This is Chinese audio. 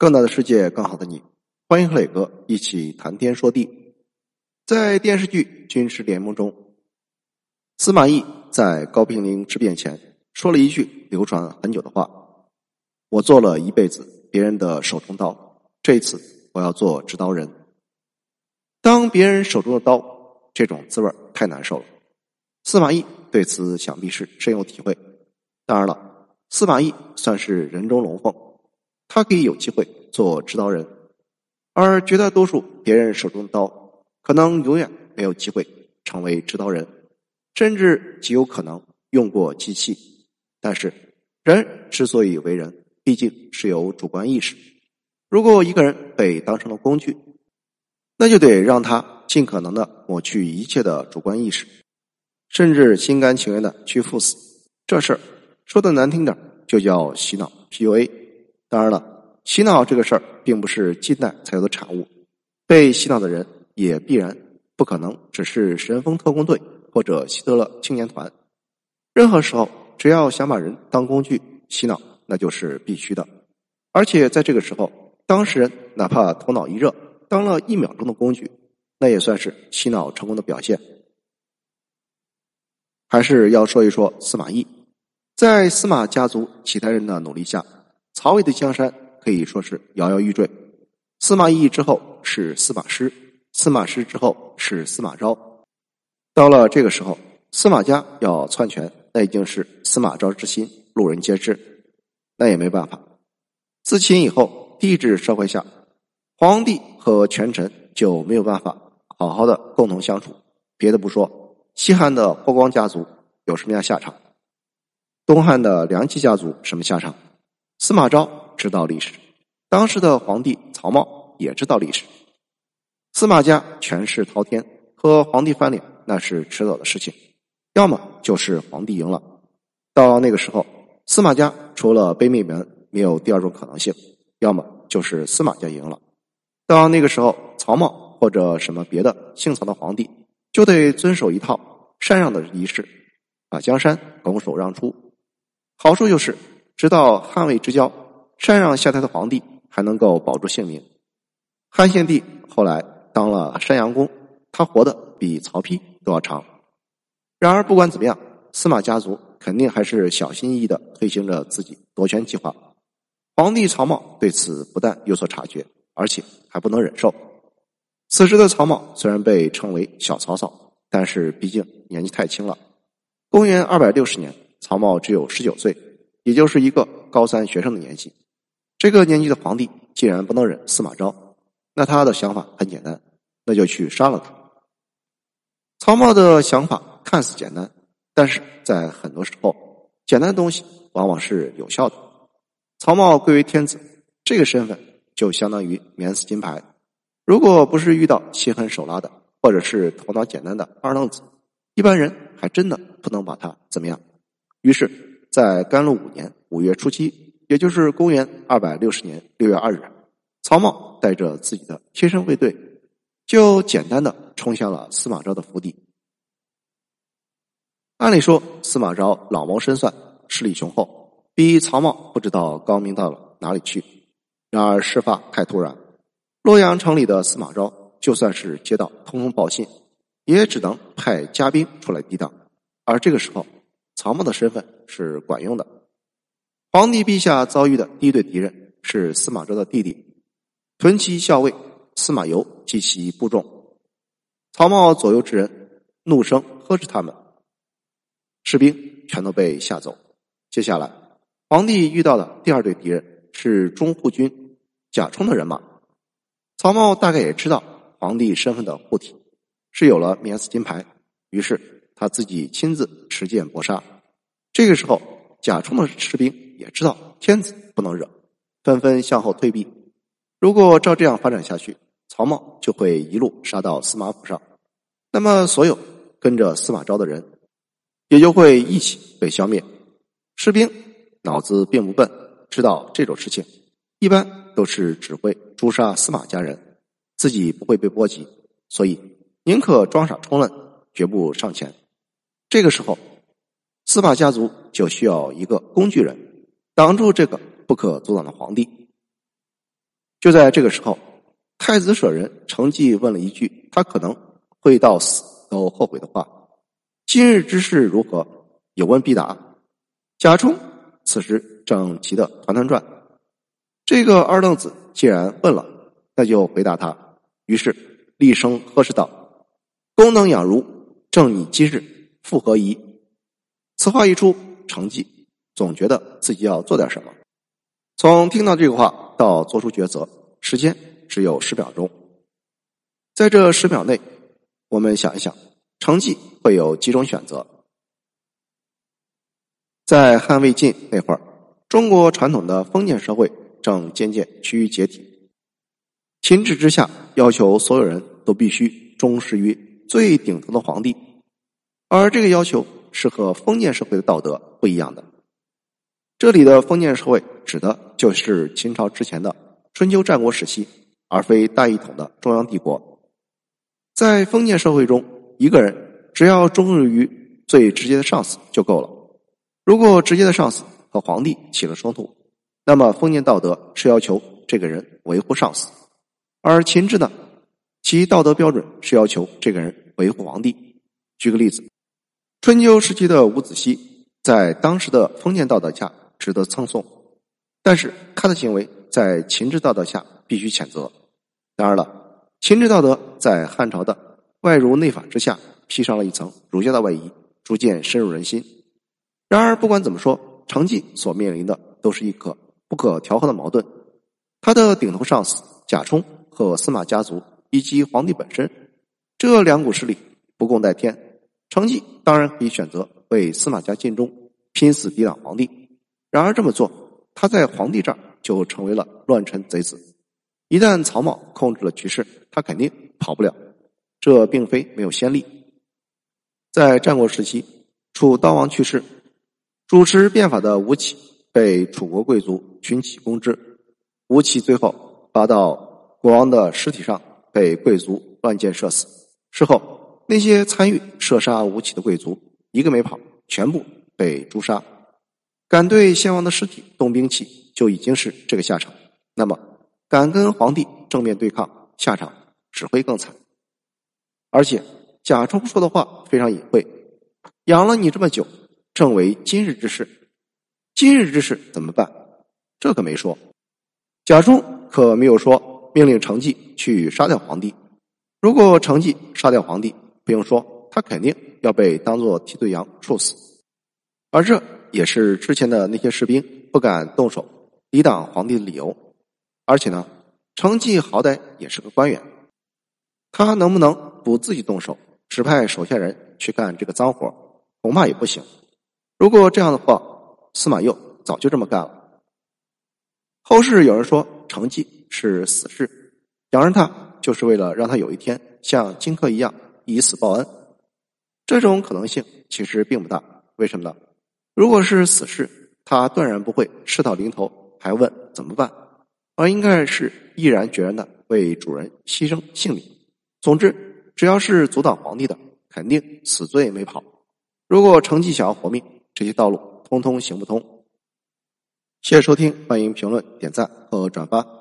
更大的世界，更好的你，欢迎和磊哥一起谈天说地。在电视剧《军师联盟》中，司马懿在高平陵之变前说了一句流传很久的话：“我做了一辈子别人的手中刀，这一次我要做执刀人。当别人手中的刀，这种滋味太难受了。”司马懿对此想必是深有体会。当然了，司马懿算是人中龙凤，他可以有机会做执刀人，而绝大多数别人手中的刀，可能永远没有机会成为执刀人，甚至极有可能用过机器。但是，人之所以为人，毕竟是有主观意识。如果一个人被当成了工具，那就得让他尽可能的抹去一切的主观意识。甚至心甘情愿的去赴死，这事儿说的难听点就叫洗脑 PUA。当然了，洗脑这个事儿并不是近代才有的产物，被洗脑的人也必然不可能只是神风特工队或者希特勒青年团。任何时候，只要想把人当工具洗脑，那就是必须的。而且在这个时候，当事人哪怕头脑一热，当了一秒钟的工具，那也算是洗脑成功的表现。还是要说一说司马懿，在司马家族其他人的努力下，曹魏的江山可以说是摇摇欲坠。司马懿之后是司马师，司马师之后是司马昭。到了这个时候，司马家要篡权，那已经是司马昭之心，路人皆知。那也没办法。自秦以后，帝制社会下，皇帝和权臣就没有办法好好的共同相处。别的不说。西汉的霍光家族有什么样下场？东汉的梁冀家族什么下场？司马昭知道历史，当时的皇帝曹髦也知道历史。司马家权势滔天，和皇帝翻脸那是迟早的事情，要么就是皇帝赢了。到那个时候，司马家除了被灭门，没有第二种可能性；要么就是司马家赢了。到那个时候，曹髦或者什么别的姓曹的皇帝就得遵守一套。禅让的仪式，把江山拱手让出。好处就是，直到汉魏之交，禅让下台的皇帝还能够保住性命。汉献帝后来当了山阳公，他活得比曹丕都要长。然而不管怎么样，司马家族肯定还是小心翼翼的推行着自己夺权计划。皇帝曹髦对此不但有所察觉，而且还不能忍受。此时的曹髦虽然被称为小曹操。但是毕竟年纪太轻了。公元二百六十年，曹髦只有十九岁，也就是一个高三学生的年纪。这个年纪的皇帝既然不能忍司马昭，那他的想法很简单，那就去杀了他。曹髦的想法看似简单，但是在很多时候，简单的东西往往是有效的。曹髦贵为天子，这个身份就相当于免死金牌。如果不是遇到心狠手辣的，或者是头脑简单的二愣子，一般人还真的不能把他怎么样。于是，在甘露五年五月初七，也就是公元二百六十年六月二日，曹髦带着自己的贴身卫队，就简单的冲向了司马昭的府邸。按理说，司马昭老谋深算，势力雄厚，比曹髦不知道高明到了哪里去。然而事发太突然，洛阳城里的司马昭。就算是接到通风报信，也只能派家兵出来抵挡。而这个时候，曹髦的身份是管用的。皇帝陛下遭遇的第一对敌人是司马昭的弟弟屯骑校尉司马攸及其部众。曹髦左右之人怒声呵斥他们，士兵全都被吓走。接下来，皇帝遇到的第二对敌人是中护军贾充的人马。曹髦大概也知道。皇帝身份的护体是有了免死金牌，于是他自己亲自持剑搏杀。这个时候，贾充的士兵也知道天子不能惹，纷纷向后退避。如果照这样发展下去，曹茂就会一路杀到司马府上，那么所有跟着司马昭的人也就会一起被消灭。士兵脑子并不笨，知道这种事情一般都是只会诛杀司马家人。自己不会被波及，所以宁可装傻充愣，绝不上前。这个时候，司马家族就需要一个工具人，挡住这个不可阻挡的皇帝。就在这个时候，太子舍人程绩问了一句他可能会到死都后悔的话：“今日之事如何？”有问必答。贾充此时正急得团团转。这个二愣子既然问了，那就回答他。于是厉声呵斥道：“功能养如，正你今日复何疑？”此话一出，程绩总觉得自己要做点什么。从听到这个话到做出抉择，时间只有十秒钟。在这十秒内，我们想一想，程绩会有几种选择。在汉魏晋那会儿，中国传统的封建社会正渐渐趋于解体。秦制之下，要求所有人都必须忠实于最顶头的皇帝，而这个要求是和封建社会的道德不一样的。这里的封建社会指的就是秦朝之前的春秋战国时期，而非大一统的中央帝国。在封建社会中，一个人只要忠于最直接的上司就够了。如果直接的上司和皇帝起了冲突，那么封建道德是要求这个人维护上司。而秦制呢，其道德标准是要求这个人维护皇帝。举个例子，春秋时期的伍子胥，在当时的封建道德下值得称颂，但是他的行为在秦制道德下必须谴责。当然了，秦制道德在汉朝的外儒内法之下披上了一层儒家的外衣，逐渐深入人心。然而，不管怎么说，程绩所面临的都是一个不可调和的矛盾。他的顶头上司贾充。和司马家族以及皇帝本身，这两股势力不共戴天。程绩当然可以选择为司马家尽忠，拼死抵挡皇帝。然而这么做，他在皇帝这儿就成为了乱臣贼子。一旦曹髦控制了局势，他肯定跑不了。这并非没有先例。在战国时期，楚悼王去世，主持变法的吴起被楚国贵族群起攻之，吴起最后发到。国王的尸体上被贵族乱箭射死。事后，那些参与射杀吴起的贵族一个没跑，全部被诛杀。敢对先王的尸体动兵器，就已经是这个下场。那么，敢跟皇帝正面对抗，下场只会更惨。而且，贾充说的话非常隐晦：“养了你这么久，正为今日之事。今日之事怎么办？这可没说。贾充可没有说。”命令程绩去杀掉皇帝。如果程绩杀掉皇帝，不用说，他肯定要被当做替罪羊处死。而这也是之前的那些士兵不敢动手抵挡皇帝的理由。而且呢，程绩好歹也是个官员，他能不能不自己动手，指派手下人去干这个脏活，恐怕也不行。如果这样的话，司马佑早就这么干了。后世有人说程绩。是死士，养着他就是为了让他有一天像荆轲一样以死报恩。这种可能性其实并不大。为什么呢？如果是死士，他断然不会事到临头还问怎么办，而应该是毅然决然的为主人牺牲性命。总之，只要是阻挡皇帝的，肯定死罪没跑。如果成绩想要活命，这些道路通通行不通。谢谢收听，欢迎评论、点赞和转发。